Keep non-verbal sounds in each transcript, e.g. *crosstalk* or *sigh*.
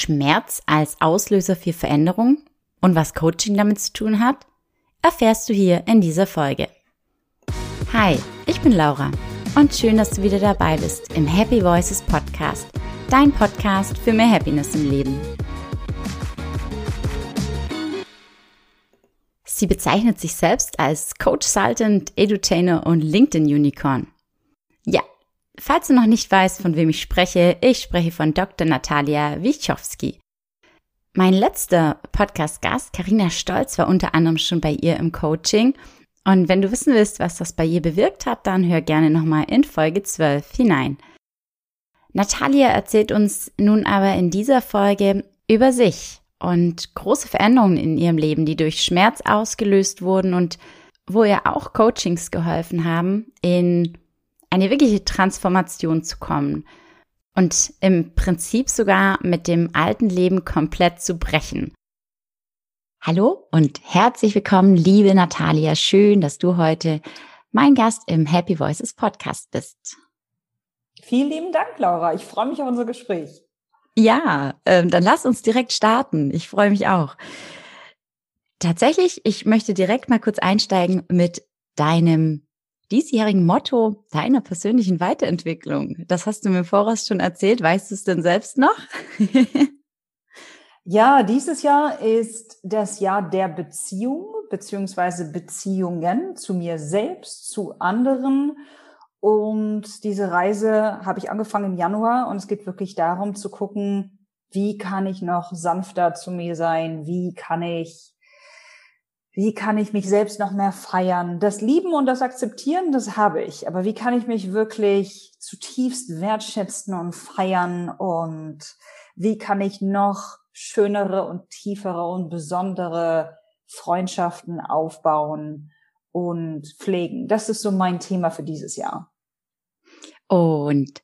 Schmerz als Auslöser für Veränderung und was Coaching damit zu tun hat, erfährst du hier in dieser Folge. Hi, ich bin Laura und schön, dass du wieder dabei bist im Happy Voices Podcast, dein Podcast für mehr Happiness im Leben. Sie bezeichnet sich selbst als Coach Sultant, Edutainer und LinkedIn Unicorn. Falls du noch nicht weißt, von wem ich spreche, ich spreche von Dr. Natalia Wichowski. Mein letzter Podcast-Gast, Karina Stolz, war unter anderem schon bei ihr im Coaching. Und wenn du wissen willst, was das bei ihr bewirkt hat, dann hör gerne nochmal in Folge 12 hinein. Natalia erzählt uns nun aber in dieser Folge über sich und große Veränderungen in ihrem Leben, die durch Schmerz ausgelöst wurden und wo ihr auch Coachings geholfen haben, in eine wirkliche Transformation zu kommen und im Prinzip sogar mit dem alten Leben komplett zu brechen. Hallo und herzlich willkommen, liebe Natalia. Schön, dass du heute mein Gast im Happy Voices Podcast bist. Vielen lieben Dank, Laura. Ich freue mich auf unser Gespräch. Ja, ähm, dann lass uns direkt starten. Ich freue mich auch. Tatsächlich, ich möchte direkt mal kurz einsteigen mit deinem diesjährigen Motto deiner persönlichen Weiterentwicklung. Das hast du mir voraus schon erzählt. Weißt du es denn selbst noch? *laughs* ja, dieses Jahr ist das Jahr der Beziehung beziehungsweise Beziehungen zu mir selbst, zu anderen und diese Reise habe ich angefangen im Januar und es geht wirklich darum zu gucken, wie kann ich noch sanfter zu mir sein? Wie kann ich, wie kann ich mich selbst noch mehr feiern? Das Lieben und das Akzeptieren, das habe ich. Aber wie kann ich mich wirklich zutiefst wertschätzen und feiern? Und wie kann ich noch schönere und tiefere und besondere Freundschaften aufbauen? und pflegen. Das ist so mein Thema für dieses Jahr. Und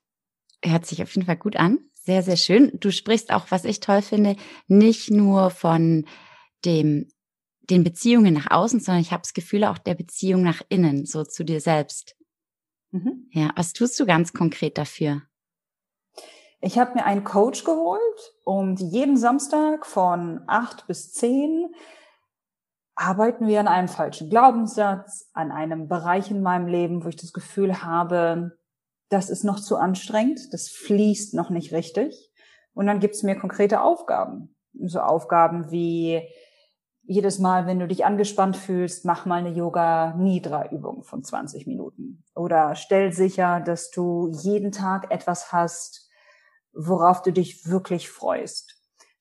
hört sich auf jeden Fall gut an. Sehr, sehr schön. Du sprichst auch, was ich toll finde, nicht nur von dem, den Beziehungen nach außen, sondern ich habe das Gefühl auch der Beziehung nach innen, so zu dir selbst. Mhm. Ja, was tust du ganz konkret dafür? Ich habe mir einen Coach geholt und jeden Samstag von acht bis zehn arbeiten wir an einem falschen Glaubenssatz, an einem Bereich in meinem Leben, wo ich das Gefühl habe, das ist noch zu anstrengend, das fließt noch nicht richtig. Und dann gibt's mir konkrete Aufgaben. So Aufgaben wie jedes Mal, wenn du dich angespannt fühlst, mach mal eine Yoga-Nidra-Übung von 20 Minuten. Oder stell sicher, dass du jeden Tag etwas hast, worauf du dich wirklich freust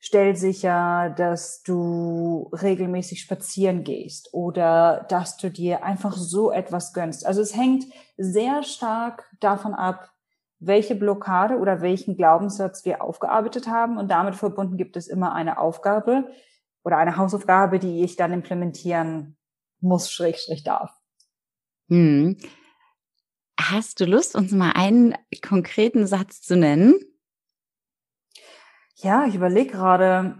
stell sicher, dass du regelmäßig spazieren gehst oder dass du dir einfach so etwas gönnst. Also es hängt sehr stark davon ab, welche Blockade oder welchen Glaubenssatz wir aufgearbeitet haben. Und damit verbunden gibt es immer eine Aufgabe oder eine Hausaufgabe, die ich dann implementieren muss, schrägstrich darf. Hm. Hast du Lust, uns mal einen konkreten Satz zu nennen? Ja, ich überlege gerade,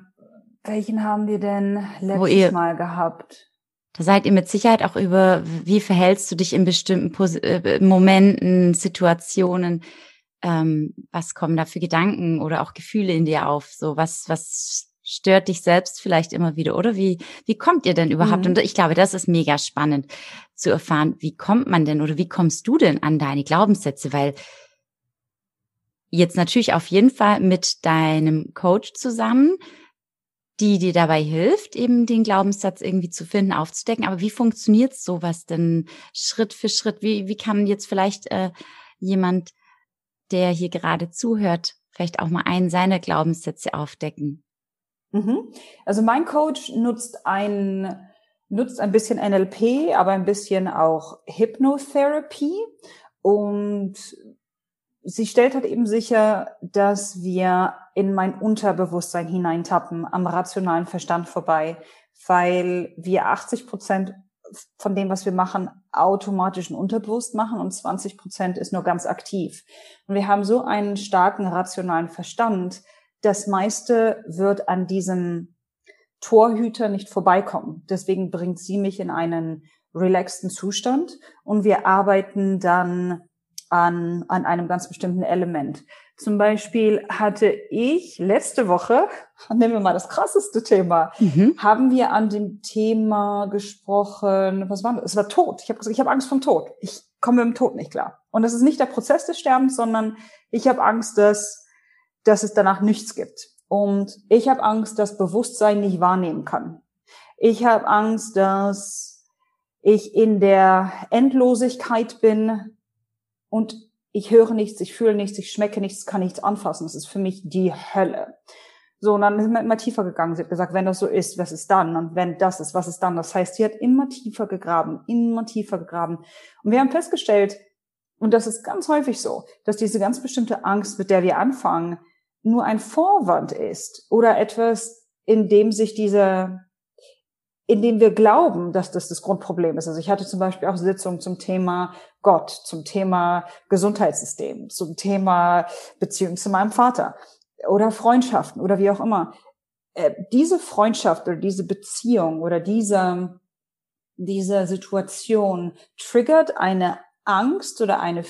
welchen haben wir denn letztes ihr, Mal gehabt? Da seid ihr mit Sicherheit auch über, wie verhältst du dich in bestimmten Pos äh, Momenten, Situationen, ähm, was kommen da für Gedanken oder auch Gefühle in dir auf? So, was, was stört dich selbst vielleicht immer wieder? Oder wie, wie kommt ihr denn überhaupt? Mhm. Und ich glaube, das ist mega spannend zu erfahren, wie kommt man denn oder wie kommst du denn an deine Glaubenssätze? Weil jetzt natürlich auf jeden Fall mit deinem Coach zusammen, die dir dabei hilft, eben den Glaubenssatz irgendwie zu finden, aufzudecken. Aber wie funktioniert sowas denn Schritt für Schritt? Wie, wie kann jetzt vielleicht äh, jemand, der hier gerade zuhört, vielleicht auch mal einen seiner Glaubenssätze aufdecken? Mhm. Also mein Coach nutzt ein, nutzt ein bisschen NLP, aber ein bisschen auch Hypnotherapie und sie stellt halt eben sicher, dass wir in mein Unterbewusstsein hineintappen, am rationalen Verstand vorbei, weil wir 80 Prozent von dem, was wir machen, automatisch und unterbewusst machen und 20 Prozent ist nur ganz aktiv. Und wir haben so einen starken rationalen Verstand, das meiste wird an diesem Torhüter nicht vorbeikommen. Deswegen bringt sie mich in einen relaxten Zustand und wir arbeiten dann an, an einem ganz bestimmten Element. Zum Beispiel hatte ich letzte Woche, *laughs* nehmen wir mal das krasseste Thema, mhm. haben wir an dem Thema gesprochen, was war das? Es war Tod. Ich habe gesagt, ich habe Angst vom Tod. Ich komme mit dem Tod nicht klar. Und das ist nicht der Prozess des Sterbens, sondern ich habe Angst, dass, dass es danach nichts gibt. Und ich habe Angst, dass Bewusstsein nicht wahrnehmen kann. Ich habe Angst, dass ich in der Endlosigkeit bin und ich höre nichts, ich fühle nichts, ich schmecke nichts, kann nichts anfassen. Das ist für mich die Hölle. So, und dann sind wir immer tiefer gegangen. Sie hat gesagt, wenn das so ist, was ist dann? Und wenn das ist, was ist dann? Das heißt, sie hat immer tiefer gegraben, immer tiefer gegraben. Und wir haben festgestellt, und das ist ganz häufig so, dass diese ganz bestimmte Angst, mit der wir anfangen, nur ein Vorwand ist oder etwas, in dem sich diese in dem wir glauben, dass das das Grundproblem ist. Also ich hatte zum Beispiel auch Sitzungen zum Thema Gott, zum Thema Gesundheitssystem, zum Thema Beziehung zu meinem Vater oder Freundschaften oder wie auch immer. Äh, diese Freundschaft oder diese Beziehung oder diese, diese Situation triggert eine Angst oder eine,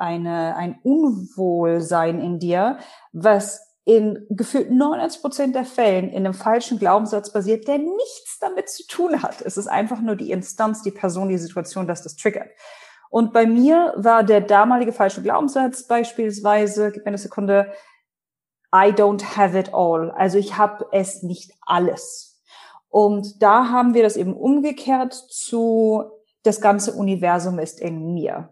eine, ein Unwohlsein in dir, was in gefühlt 99 Prozent der Fällen in einem falschen Glaubenssatz basiert, der nichts damit zu tun hat. Es ist einfach nur die Instanz, die Person, die Situation, dass das triggert. Und bei mir war der damalige falsche Glaubenssatz beispielsweise, gib mir eine Sekunde, I don't have it all. Also ich habe es nicht alles. Und da haben wir das eben umgekehrt zu, das ganze Universum ist in mir.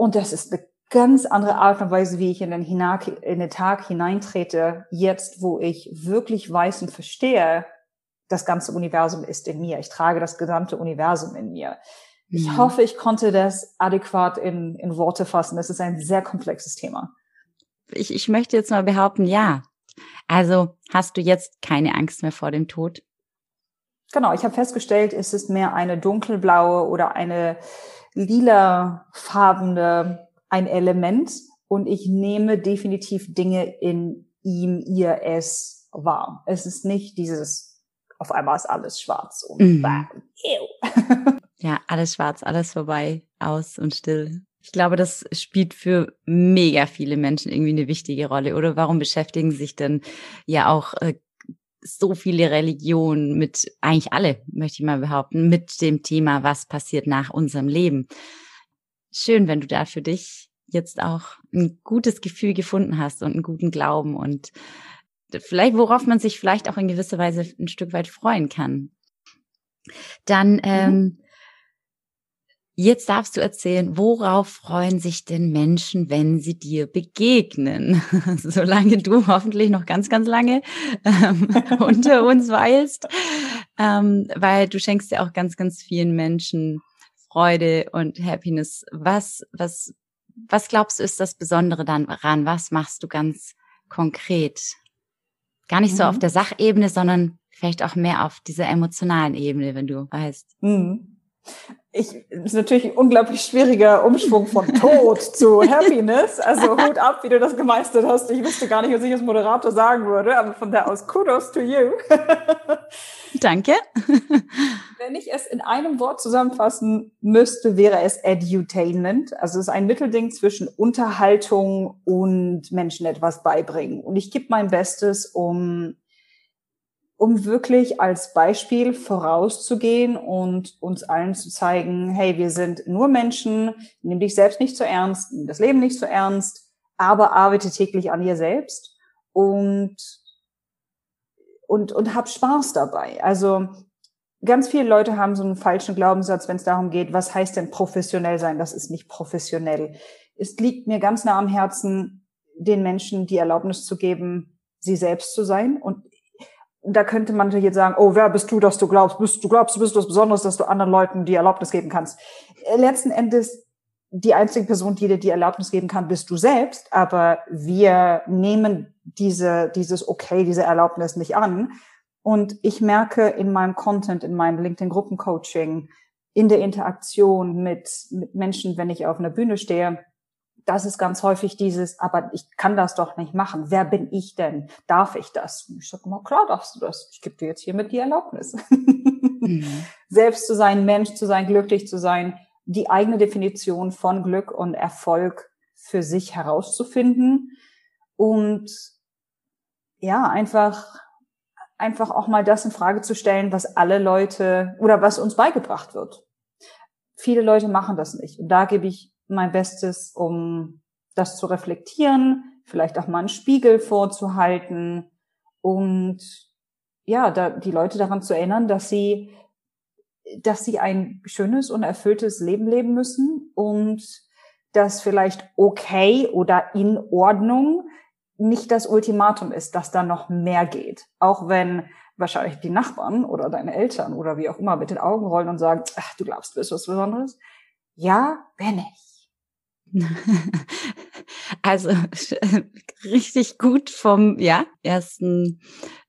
Und das ist eine ganz andere Art und Weise, wie ich in den, Hinak in den Tag hineintrete, jetzt, wo ich wirklich weiß und verstehe, das ganze Universum ist in mir. Ich trage das gesamte Universum in mir. Ich mhm. hoffe, ich konnte das adäquat in, in Worte fassen. Das ist ein sehr komplexes Thema. Ich, ich möchte jetzt mal behaupten, ja. Also hast du jetzt keine Angst mehr vor dem Tod? Genau, ich habe festgestellt, es ist mehr eine dunkelblaue oder eine lilafarbene ein Element und ich nehme definitiv Dinge in ihm, ihr, es wahr. Es ist nicht dieses, auf einmal ist alles schwarz und mhm. bam, *laughs* Ja, alles schwarz, alles vorbei, aus und still. Ich glaube, das spielt für mega viele Menschen irgendwie eine wichtige Rolle. Oder warum beschäftigen sich denn ja auch äh, so viele Religionen mit, eigentlich alle, möchte ich mal behaupten, mit dem Thema, was passiert nach unserem Leben? schön, wenn du da für dich jetzt auch ein gutes Gefühl gefunden hast und einen guten Glauben und vielleicht, worauf man sich vielleicht auch in gewisser Weise ein Stück weit freuen kann. Dann, mhm. ähm, jetzt darfst du erzählen, worauf freuen sich denn Menschen, wenn sie dir begegnen? *laughs* Solange du hoffentlich noch ganz, ganz lange ähm, *laughs* unter uns weilst, ähm, weil du schenkst ja auch ganz, ganz vielen Menschen Freude und Happiness. Was, was, was glaubst du ist das Besondere daran? Was machst du ganz konkret? Gar nicht mhm. so auf mhm. der Sachebene, sondern vielleicht auch mehr auf dieser emotionalen Ebene, wenn du weißt. Mhm ich, ist natürlich ein unglaublich schwieriger Umschwung von *laughs* Tod zu Happiness. Also Hut ab, wie du das gemeistert hast. Ich wüsste gar nicht, was ich als Moderator sagen würde, aber von der aus Kudos to you. *laughs* Danke. Wenn ich es in einem Wort zusammenfassen müsste, wäre es Edutainment. Also es ist ein Mittelding zwischen Unterhaltung und Menschen etwas beibringen. Und ich gebe mein Bestes, um um wirklich als Beispiel vorauszugehen und uns allen zu zeigen, hey, wir sind nur Menschen, nimm dich selbst nicht zu ernst, nimm das Leben nicht zu ernst, aber arbeite täglich an dir selbst und, und, und hab Spaß dabei. Also ganz viele Leute haben so einen falschen Glaubenssatz, wenn es darum geht, was heißt denn professionell sein? Das ist nicht professionell. Es liegt mir ganz nah am Herzen, den Menschen die Erlaubnis zu geben, sie selbst zu sein. Und da könnte man jetzt sagen, oh, wer bist du, dass du glaubst, bist, du glaubst, du bist was Besonderes, dass du anderen Leuten die Erlaubnis geben kannst. Letzten Endes, die einzige Person, die dir die Erlaubnis geben kann, bist du selbst, aber wir nehmen diese, dieses Okay, diese Erlaubnis nicht an. Und ich merke in meinem Content, in meinem LinkedIn-Gruppencoaching, in der Interaktion mit, mit Menschen, wenn ich auf einer Bühne stehe, das ist ganz häufig dieses, aber ich kann das doch nicht machen. Wer bin ich denn? Darf ich das? Ich sage immer, klar darfst du das. Ich gebe dir jetzt hiermit die Erlaubnis. Mhm. *laughs* Selbst zu sein, Mensch zu sein, glücklich zu sein, die eigene Definition von Glück und Erfolg für sich herauszufinden und ja, einfach, einfach auch mal das in Frage zu stellen, was alle Leute oder was uns beigebracht wird. Viele Leute machen das nicht. Und da gebe ich mein Bestes, um das zu reflektieren, vielleicht auch mal einen Spiegel vorzuhalten und ja, da, die Leute daran zu erinnern, dass sie, dass sie ein schönes und erfülltes Leben leben müssen und dass vielleicht okay oder in Ordnung nicht das Ultimatum ist, dass da noch mehr geht. Auch wenn wahrscheinlich die Nachbarn oder deine Eltern oder wie auch immer mit den Augen rollen und sagen, ach, du glaubst, du bist was Besonderes. Ja, bin ich. *laughs* Also *laughs* richtig gut vom ja ersten,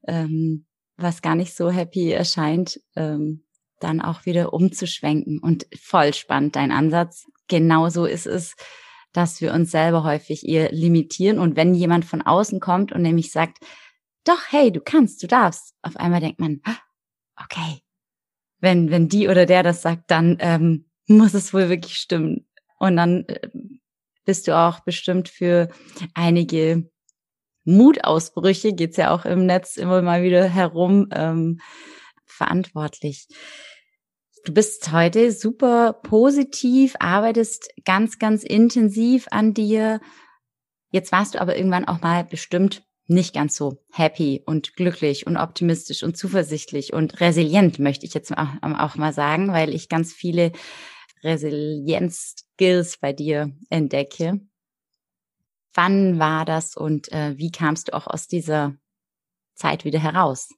ähm, was gar nicht so happy erscheint, ähm, dann auch wieder umzuschwenken. Und voll spannend dein Ansatz. Genauso ist es, dass wir uns selber häufig eher limitieren. Und wenn jemand von außen kommt und nämlich sagt, doch, hey, du kannst, du darfst, auf einmal denkt man, ah, okay, wenn wenn die oder der das sagt, dann ähm, muss es wohl wirklich stimmen. Und dann äh, bist du auch bestimmt für einige Mutausbrüche, geht's ja auch im Netz immer mal wieder herum, ähm, verantwortlich. Du bist heute super positiv, arbeitest ganz, ganz intensiv an dir. Jetzt warst du aber irgendwann auch mal bestimmt nicht ganz so happy und glücklich und optimistisch und zuversichtlich und resilient, möchte ich jetzt auch, mal sagen, weil ich ganz viele Resilienz-Skills bei dir entdecke. Wann war das und äh, wie kamst du auch aus dieser Zeit wieder heraus?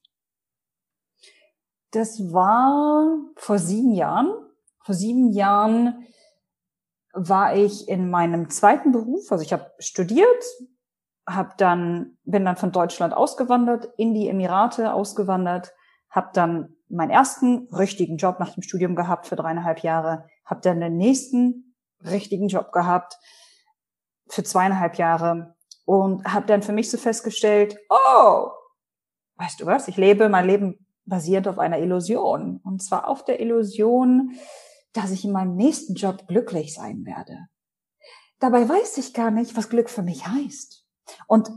Das war vor sieben Jahren. Vor sieben Jahren war ich in meinem zweiten Beruf. Also ich habe studiert, hab dann bin dann von Deutschland ausgewandert in die Emirate ausgewandert, habe dann meinen ersten richtigen Job nach dem Studium gehabt für dreieinhalb Jahre, habe dann den nächsten richtigen Job gehabt für zweieinhalb Jahre und habe dann für mich so festgestellt, oh, weißt du was, ich lebe mein Leben basiert auf einer Illusion. Und zwar auf der Illusion, dass ich in meinem nächsten Job glücklich sein werde. Dabei weiß ich gar nicht, was Glück für mich heißt. Und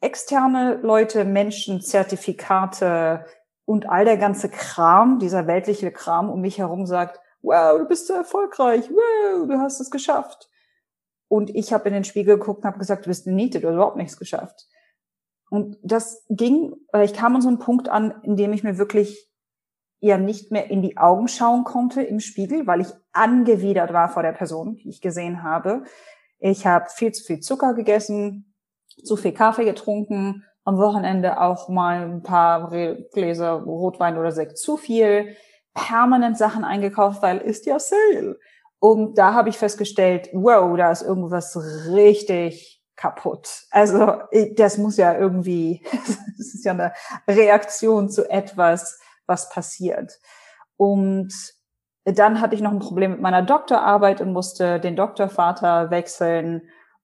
externe Leute, Menschen, Zertifikate und all der ganze Kram, dieser weltliche Kram um mich herum sagt, wow, du bist so erfolgreich, wow, du hast es geschafft. Und ich habe in den Spiegel geguckt und habe gesagt, du bist eine Niete, du hast überhaupt nichts geschafft. Und das ging, ich kam an so einen Punkt an, in dem ich mir wirklich ja nicht mehr in die Augen schauen konnte im Spiegel, weil ich angewidert war vor der Person, die ich gesehen habe. Ich habe viel zu viel Zucker gegessen, zu viel Kaffee getrunken, am Wochenende auch mal ein paar Gläser Rotwein oder Sekt zu viel, permanent Sachen eingekauft, weil ist ja Sale. Und da habe ich festgestellt, wow, da ist irgendwas richtig kaputt. Also das muss ja irgendwie, *laughs* das ist ja eine Reaktion zu etwas, was passiert. Und dann hatte ich noch ein Problem mit meiner Doktorarbeit und musste den Doktorvater wechseln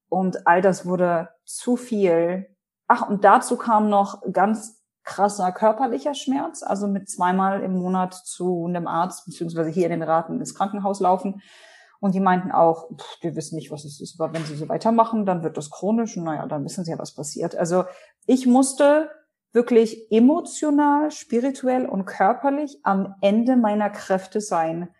und all das wurde zu viel. Ach, und dazu kam noch ganz krasser körperlicher Schmerz, also mit zweimal im Monat zu einem Arzt, beziehungsweise hier in den Raten ins Krankenhaus laufen und die meinten auch, pff, wir wissen nicht, was es ist, aber wenn sie so weitermachen, dann wird das chronisch und naja, dann wissen sie ja, was passiert. Also ich musste wirklich emotional, spirituell und körperlich am Ende meiner Kräfte sein,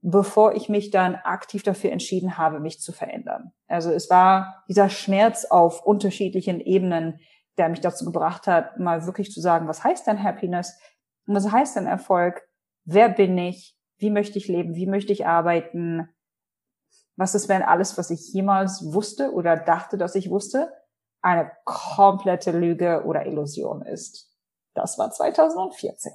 bevor ich mich dann aktiv dafür entschieden habe, mich zu verändern. Also es war dieser Schmerz auf unterschiedlichen Ebenen, der mich dazu gebracht hat, mal wirklich zu sagen, was heißt denn Happiness? Und was heißt denn Erfolg? Wer bin ich? Wie möchte ich leben? Wie möchte ich arbeiten? Was ist, wenn alles, was ich jemals wusste oder dachte, dass ich wusste, eine komplette Lüge oder Illusion ist? Das war 2014.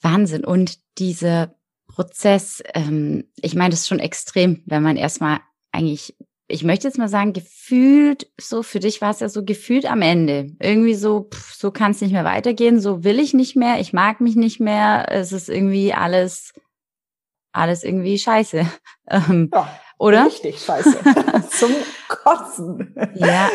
Wahnsinn. Und dieser Prozess, ähm, ich meine, das ist schon extrem, wenn man erstmal eigentlich, ich möchte jetzt mal sagen, gefühlt, so für dich war es ja so gefühlt am Ende. Irgendwie so, pff, so kann es nicht mehr weitergehen, so will ich nicht mehr, ich mag mich nicht mehr, es ist irgendwie alles alles irgendwie scheiße. *laughs* Ähm, ja, oder? Richtig scheiße. *laughs* Zum Kotzen. Ja.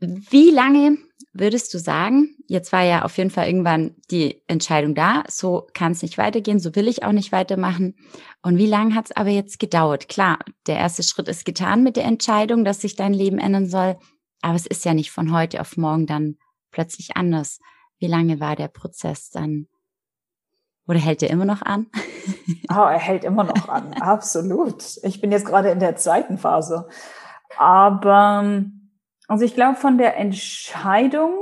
Wie lange würdest du sagen, jetzt war ja auf jeden Fall irgendwann die Entscheidung da, so kann es nicht weitergehen, so will ich auch nicht weitermachen. Und wie lange hat es aber jetzt gedauert? Klar, der erste Schritt ist getan mit der Entscheidung, dass sich dein Leben ändern soll, aber es ist ja nicht von heute auf morgen dann plötzlich anders. Wie lange war der Prozess dann? Oder hält er immer noch an? *laughs* Oh, er hält immer noch an, absolut. Ich bin jetzt gerade in der zweiten Phase. Aber also ich glaube, von der Entscheidung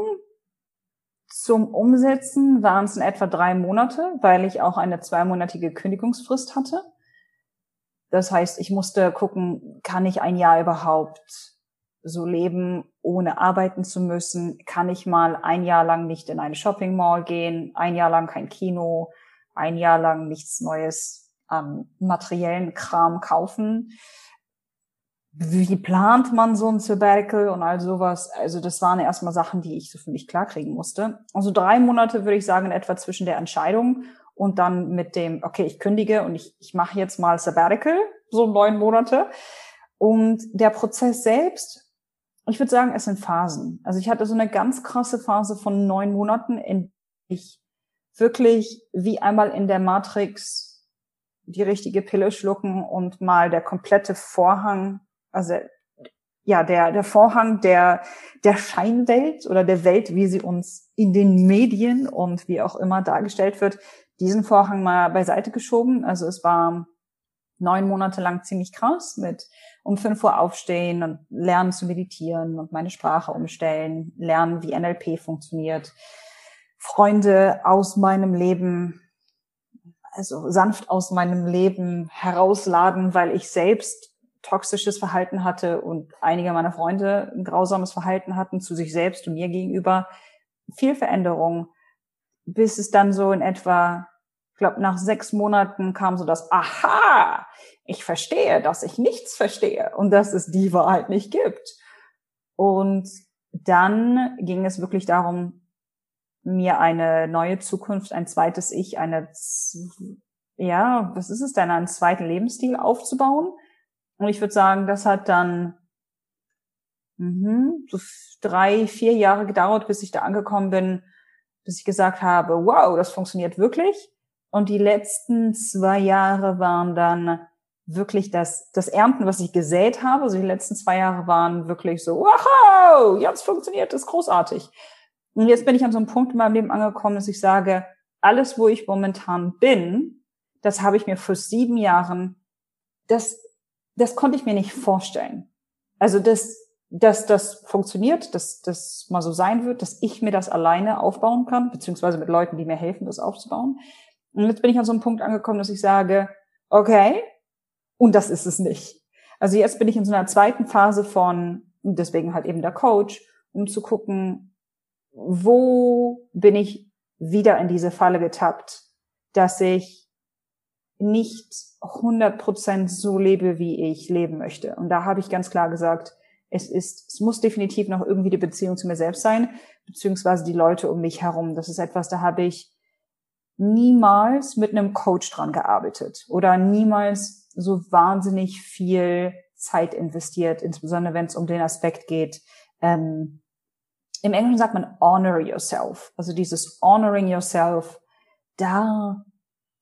zum Umsetzen waren es in etwa drei Monate, weil ich auch eine zweimonatige Kündigungsfrist hatte. Das heißt, ich musste gucken, kann ich ein Jahr überhaupt so leben, ohne arbeiten zu müssen? Kann ich mal ein Jahr lang nicht in eine Shopping Mall gehen, ein Jahr lang kein Kino, ein Jahr lang nichts Neues an materiellen Kram kaufen? Wie plant man so ein Sabbatical und all sowas? Also das waren erstmal Sachen, die ich so für mich klarkriegen musste. Also drei Monate würde ich sagen, etwa zwischen der Entscheidung und dann mit dem, okay, ich kündige und ich, ich mache jetzt mal Sabbatical, so neun Monate. Und der Prozess selbst ich würde sagen, es sind Phasen. Also ich hatte so eine ganz krasse Phase von neun Monaten, in ich wirklich wie einmal in der Matrix die richtige Pille schlucken und mal der komplette Vorhang, also ja, der, der Vorhang der, der Scheinwelt oder der Welt, wie sie uns in den Medien und wie auch immer dargestellt wird, diesen Vorhang mal beiseite geschoben. Also es war neun Monate lang ziemlich krass mit um fünf Uhr aufstehen und lernen zu meditieren und meine Sprache umstellen, lernen, wie NLP funktioniert, Freunde aus meinem Leben, also sanft aus meinem Leben herausladen, weil ich selbst toxisches Verhalten hatte und einige meiner Freunde ein grausames Verhalten hatten zu sich selbst und mir gegenüber. Viel Veränderung, bis es dann so in etwa glaube, nach sechs Monaten kam so das, aha, ich verstehe, dass ich nichts verstehe und dass es die Wahrheit nicht gibt. Und dann ging es wirklich darum, mir eine neue Zukunft, ein zweites Ich, eine, ja, was ist es denn, einen zweiten Lebensstil aufzubauen. Und ich würde sagen, das hat dann mh, so drei, vier Jahre gedauert, bis ich da angekommen bin, bis ich gesagt habe, wow, das funktioniert wirklich. Und die letzten zwei Jahre waren dann wirklich das, das Ernten, was ich gesät habe. Also die letzten zwei Jahre waren wirklich so, wow, jetzt funktioniert das großartig. Und jetzt bin ich an so einem Punkt in meinem Leben angekommen, dass ich sage, alles, wo ich momentan bin, das habe ich mir vor sieben Jahren, das, das konnte ich mir nicht vorstellen. Also das, dass das funktioniert, dass das mal so sein wird, dass ich mir das alleine aufbauen kann, beziehungsweise mit Leuten, die mir helfen, das aufzubauen. Und jetzt bin ich an so einem Punkt angekommen, dass ich sage, okay, und das ist es nicht. Also jetzt bin ich in so einer zweiten Phase von, deswegen halt eben der Coach, um zu gucken, wo bin ich wieder in diese Falle getappt, dass ich nicht 100% so lebe, wie ich leben möchte. Und da habe ich ganz klar gesagt, es ist, es muss definitiv noch irgendwie die Beziehung zu mir selbst sein, beziehungsweise die Leute um mich herum. Das ist etwas, da habe ich niemals mit einem Coach dran gearbeitet oder niemals so wahnsinnig viel Zeit investiert, insbesondere wenn es um den Aspekt geht. Ähm, Im Englischen sagt man honor yourself. Also dieses honoring yourself, da,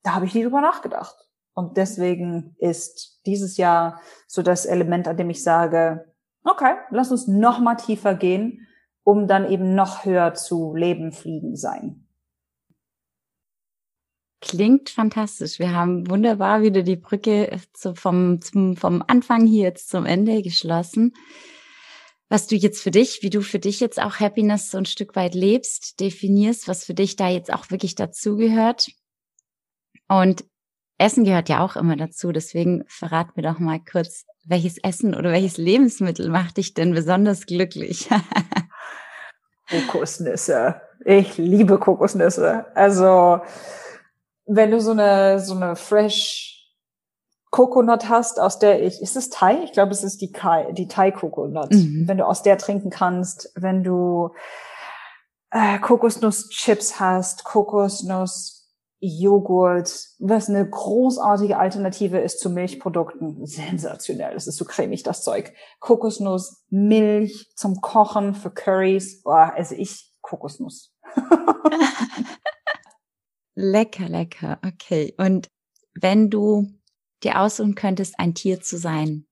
da habe ich nie drüber nachgedacht. Und deswegen ist dieses Jahr so das Element, an dem ich sage, okay, lass uns noch mal tiefer gehen, um dann eben noch höher zu leben, fliegen sein. Klingt fantastisch. Wir haben wunderbar wieder die Brücke zu, vom, zum, vom Anfang hier jetzt zum Ende geschlossen. Was du jetzt für dich, wie du für dich jetzt auch Happiness so ein Stück weit lebst, definierst, was für dich da jetzt auch wirklich dazugehört. Und Essen gehört ja auch immer dazu. Deswegen verrat mir doch mal kurz, welches Essen oder welches Lebensmittel macht dich denn besonders glücklich? *laughs* Kokosnüsse. Ich liebe Kokosnüsse. Also, wenn du so eine, so eine fresh Coconut hast, aus der ich, ist es Thai? Ich glaube, es ist die, Kai, die Thai Coconut. Mhm. Wenn du aus der trinken kannst, wenn du äh, Kokosnusschips hast, Kokosnuss Joghurt, was eine großartige Alternative ist zu Milchprodukten. Sensationell, das ist so cremig, das Zeug. Kokosnuss, Milch zum Kochen für Curries. Boah, also ich Kokosnuss. *laughs* lecker, lecker. Okay. Und wenn du dir aussuchen könntest, ein Tier zu sein,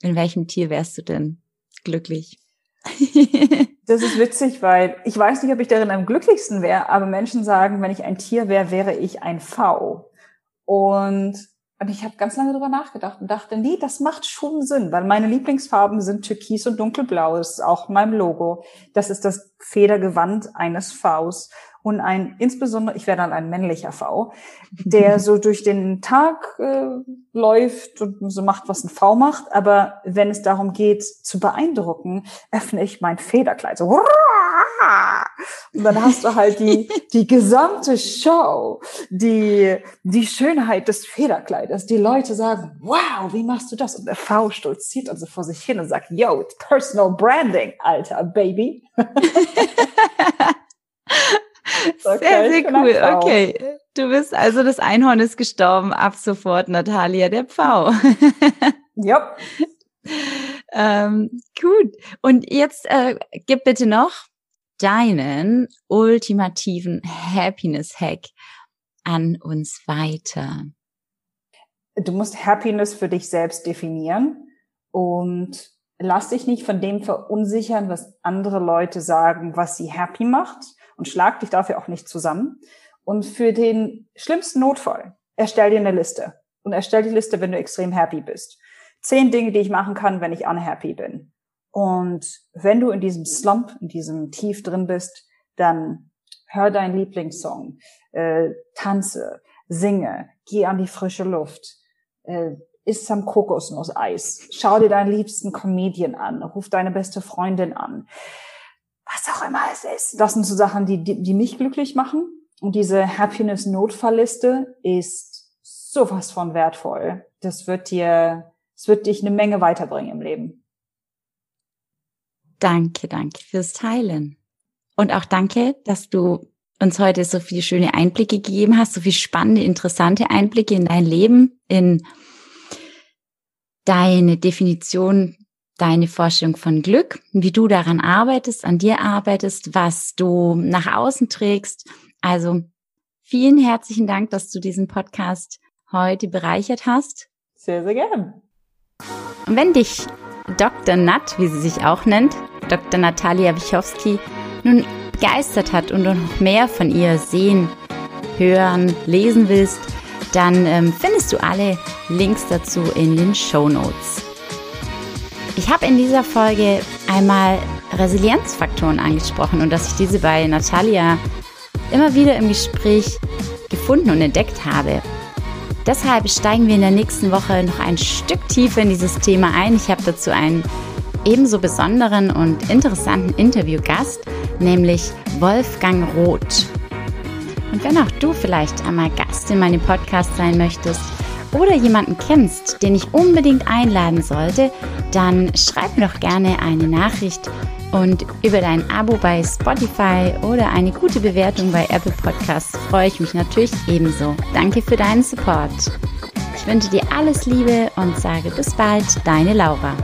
in welchem Tier wärst du denn glücklich? *laughs* Das ist witzig, weil ich weiß nicht, ob ich darin am glücklichsten wäre, aber Menschen sagen, wenn ich ein Tier wäre, wäre ich ein V. Und, und ich habe ganz lange darüber nachgedacht und dachte, nee, das macht schon Sinn, weil meine Lieblingsfarben sind Türkis und Dunkelblau. Das ist auch mein Logo. Das ist das Federgewand eines Vs und ein, insbesondere, ich wäre dann ein männlicher V, der *laughs* so durch den Tag äh, läuft und so macht, was ein V macht. Aber wenn es darum geht, zu beeindrucken, öffne ich mein Federkleid. So, und dann hast du halt die, *laughs* die gesamte Show, die, die Schönheit des Federkleides. Die Leute sagen, wow, wie machst du das? Und der V stolziert also vor sich hin und sagt, yo, it's personal branding, alter Baby. *laughs* Okay, sehr, sehr cool. Okay. Du bist also das Einhorn ist gestorben. Ab sofort Natalia, der Pfau. *laughs* ja. ähm, gut. Und jetzt äh, gib bitte noch deinen ultimativen Happiness-Hack an uns weiter. Du musst Happiness für dich selbst definieren und lass dich nicht von dem verunsichern, was andere Leute sagen, was sie happy macht und schlag dich dafür auch nicht zusammen. Und für den schlimmsten Notfall, erstell dir eine Liste. Und erstell die Liste, wenn du extrem happy bist. Zehn Dinge, die ich machen kann, wenn ich unhappy bin. Und wenn du in diesem Slump, in diesem Tief drin bist, dann hör deinen Lieblingssong, äh, tanze, singe, geh an die frische Luft, äh, isst am Kokosnusseis, schau dir deinen liebsten Comedian an, ruf deine beste Freundin an, was auch immer es ist. Das sind so Sachen, die, die, die mich glücklich machen. Und diese Happiness-Notfallliste ist sowas von wertvoll. Das wird dir, es wird dich eine Menge weiterbringen im Leben. Danke, danke fürs Teilen. Und auch danke, dass du uns heute so viele schöne Einblicke gegeben hast, so viele spannende, interessante Einblicke in dein Leben, in deine Definition deine Vorstellung von Glück, wie du daran arbeitest, an dir arbeitest, was du nach außen trägst. Also vielen herzlichen Dank, dass du diesen Podcast heute bereichert hast. Sehr, sehr gern. Und wenn dich Dr. Nat, wie sie sich auch nennt, Dr. Natalia Wichowski, nun begeistert hat und du noch mehr von ihr sehen, hören, lesen willst, dann ähm, findest du alle Links dazu in den Show Notes. Ich habe in dieser Folge einmal Resilienzfaktoren angesprochen und dass ich diese bei Natalia immer wieder im Gespräch gefunden und entdeckt habe. Deshalb steigen wir in der nächsten Woche noch ein Stück tiefer in dieses Thema ein. Ich habe dazu einen ebenso besonderen und interessanten Interviewgast, nämlich Wolfgang Roth. Und wenn auch du vielleicht einmal Gast in meinem Podcast sein möchtest, oder jemanden kennst, den ich unbedingt einladen sollte, dann schreib mir doch gerne eine Nachricht und über dein Abo bei Spotify oder eine gute Bewertung bei Apple Podcasts freue ich mich natürlich ebenso. Danke für deinen Support. Ich wünsche dir alles Liebe und sage bis bald, deine Laura.